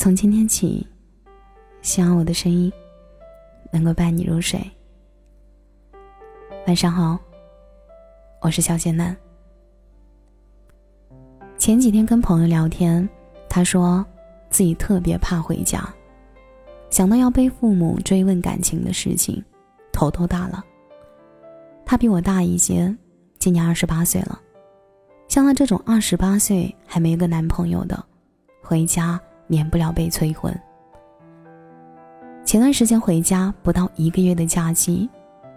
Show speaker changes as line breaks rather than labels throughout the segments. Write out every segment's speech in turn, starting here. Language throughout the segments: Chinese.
从今天起，希望我的声音能够伴你入睡。晚上好，我是小仙男。前几天跟朋友聊天，他说自己特别怕回家，想到要被父母追问感情的事情，头都大了。他比我大一些，今年二十八岁了。像他这种二十八岁还没个男朋友的，回家免不了被催婚。前段时间回家不到一个月的假期，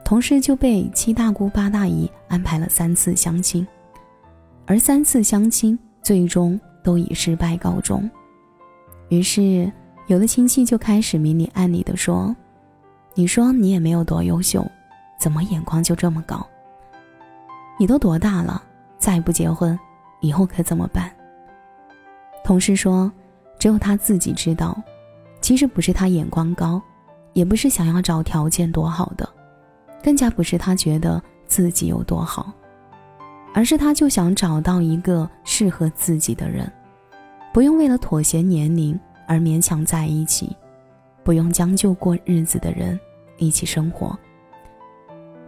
同事就被七大姑八大姨安排了三次相亲，而三次相亲最终都以失败告终。于是，有的亲戚就开始明里暗里的说：“你说你也没有多优秀，怎么眼光就这么高？你都多大了？”再不结婚，以后可怎么办？同事说：“只有他自己知道，其实不是他眼光高，也不是想要找条件多好的，更加不是他觉得自己有多好，而是他就想找到一个适合自己的人，不用为了妥协年龄而勉强在一起，不用将就过日子的人一起生活。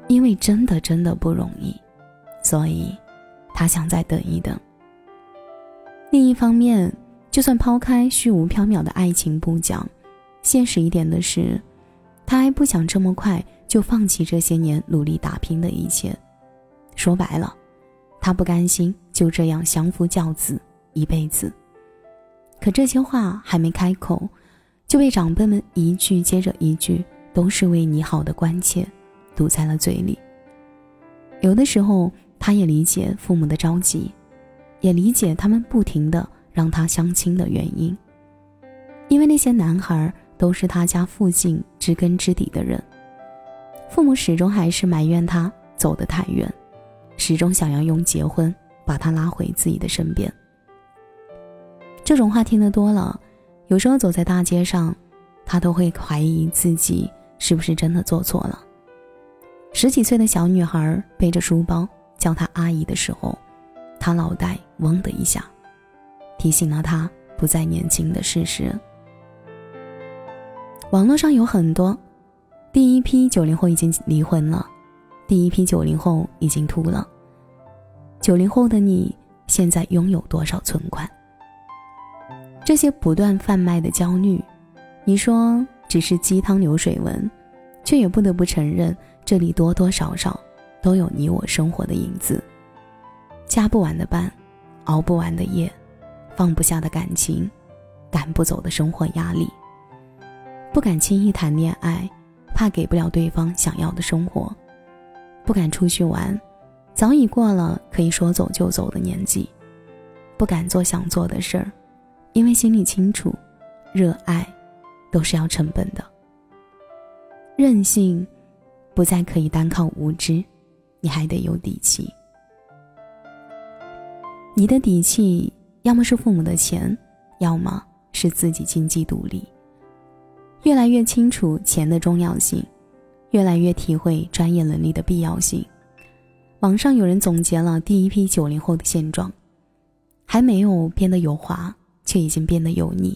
因为真的真的不容易，所以。”他想再等一等。另一方面，就算抛开虚无缥缈的爱情不讲，现实一点的是，他还不想这么快就放弃这些年努力打拼的一切。说白了，他不甘心就这样相夫教子一辈子。可这些话还没开口，就被长辈们一句接着一句都是为你好的关切堵在了嘴里。有的时候。他也理解父母的着急，也理解他们不停的让他相亲的原因。因为那些男孩都是他家附近知根知底的人，父母始终还是埋怨他走得太远，始终想要用结婚把他拉回自己的身边。这种话听得多了，有时候走在大街上，他都会怀疑自己是不是真的做错了。十几岁的小女孩背着书包。叫他阿姨的时候，他脑袋嗡的一下，提醒了他不再年轻的事实。网络上有很多，第一批九零后已经离婚了，第一批九零后已经秃了。九零后的你现在拥有多少存款？这些不断贩卖的焦虑，你说只是鸡汤流水文，却也不得不承认，这里多多少少。都有你我生活的影子，加不完的班，熬不完的夜，放不下的感情，赶不走的生活压力。不敢轻易谈恋爱，怕给不了对方想要的生活；不敢出去玩，早已过了可以说走就走的年纪；不敢做想做的事儿，因为心里清楚，热爱都是要成本的。任性，不再可以单靠无知。你还得有底气。你的底气，要么是父母的钱，要么是自己经济独立。越来越清楚钱的重要性，越来越体会专业能力的必要性。网上有人总结了第一批九零后的现状：还没有变得油滑，却已经变得油腻；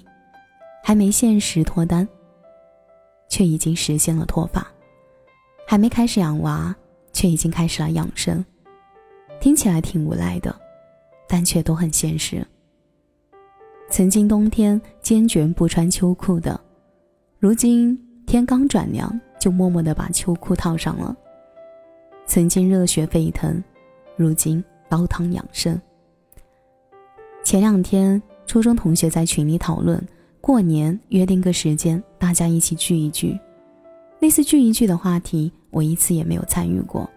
还没现实脱单，却已经实现了脱发；还没开始养娃。却已经开始了养生，听起来挺无赖的，但却都很现实。曾经冬天坚决不穿秋裤的，如今天刚转凉就默默的把秋裤套上了。曾经热血沸腾，如今煲汤养生。前两天初中同学在群里讨论，过年约定个时间，大家一起聚一聚。类似聚一聚的话题，我一次也没有参与过。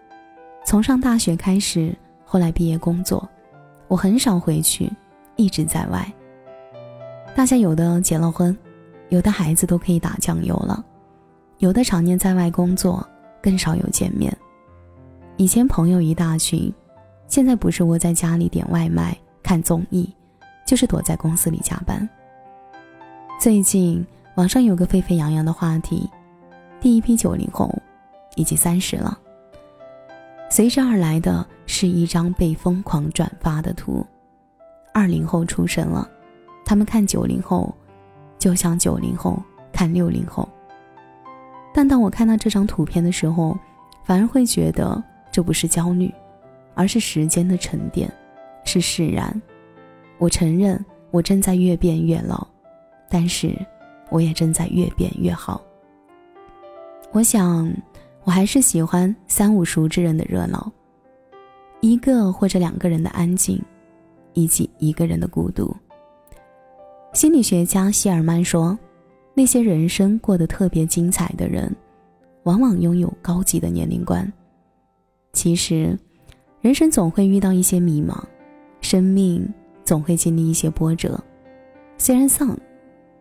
从上大学开始，后来毕业工作，我很少回去，一直在外。大家有的结了婚，有的孩子都可以打酱油了，有的常年在外工作，更少有见面。以前朋友一大群，现在不是窝在家里点外卖、看综艺，就是躲在公司里加班。最近网上有个沸沸扬扬的话题。第一批九零后，已经三十了。随之而来的是一张被疯狂转发的图。二零后出生了，他们看九零后，就像九零后看六零后。但当我看到这张图片的时候，反而会觉得这不是焦虑，而是时间的沉淀，是释然。我承认我正在越变越老，但是我也正在越变越好。我想，我还是喜欢三五熟之人的热闹，一个或者两个人的安静，以及一个人的孤独。心理学家希尔曼说：“那些人生过得特别精彩的人，往往拥有高级的年龄观。其实，人生总会遇到一些迷茫，生命总会经历一些波折。虽然丧，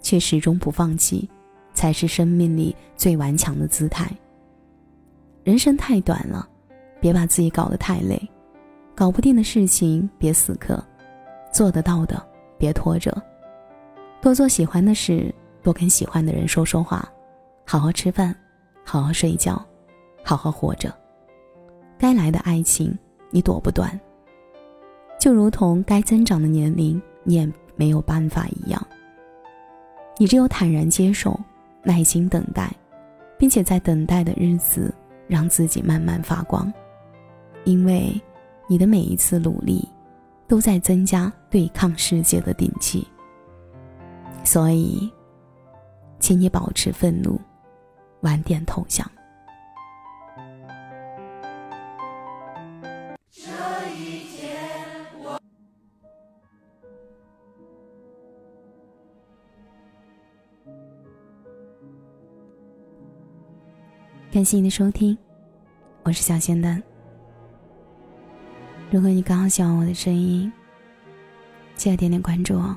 却始终不放弃，才是生命里最顽强的姿态。人生太短了，别把自己搞得太累。搞不定的事情别死磕，做得到的别拖着。”多做喜欢的事，多跟喜欢的人说说话，好好吃饭，好好睡觉，好好活着。该来的爱情你躲不断，就如同该增长的年龄你也没有办法一样。你只有坦然接受，耐心等待，并且在等待的日子让自己慢慢发光，因为你的每一次努力，都在增加对抗世界的底气。所以，请你保持愤怒，晚点投降。感谢你的收听，我是小仙丹。如果你刚好喜欢我的声音，记得点点关注哦。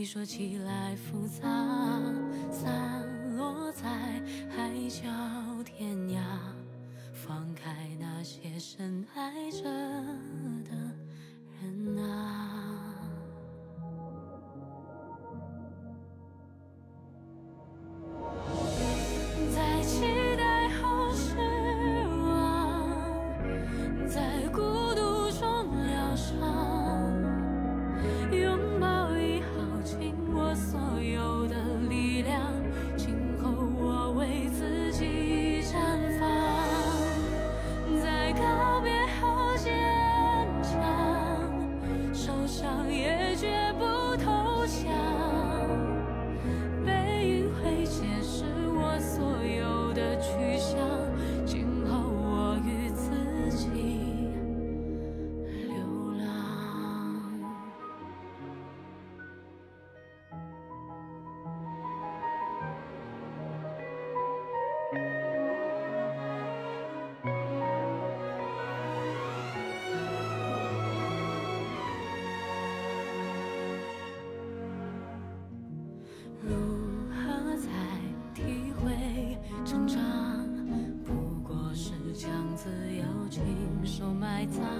你说起来复杂。散落在海角天涯，放开那些深爱着 my time.